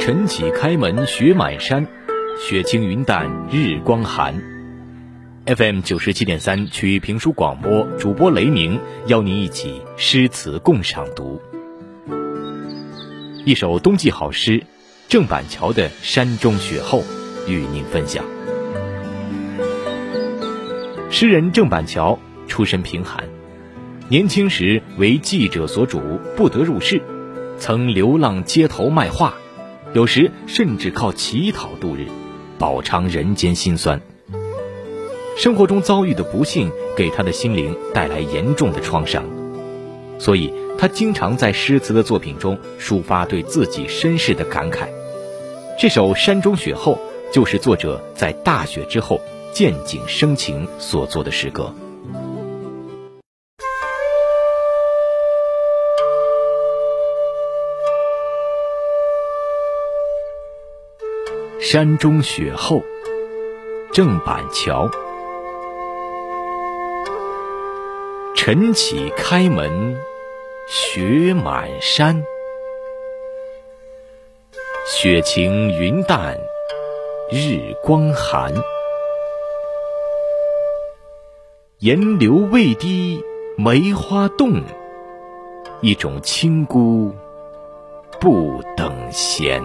晨起开门雪满山，雪清云淡日光寒。FM 九十七点三曲艺评书广播，主播雷鸣邀您一起诗词共赏读。一首冬季好诗，郑板桥的《山中雪后》与您分享。诗人郑板桥出身贫寒，年轻时为记者所主，不得入仕，曾流浪街头卖画。有时甚至靠乞讨度日，饱尝人间辛酸。生活中遭遇的不幸给他的心灵带来严重的创伤，所以他经常在诗词的作品中抒发对自己身世的感慨。这首《山中雪后》就是作者在大雪之后见景生情所作的诗歌。山中雪后，郑板桥。晨起开门，雪满山。雪晴云淡，日光寒。岩流未滴梅花动，一种清孤不等闲。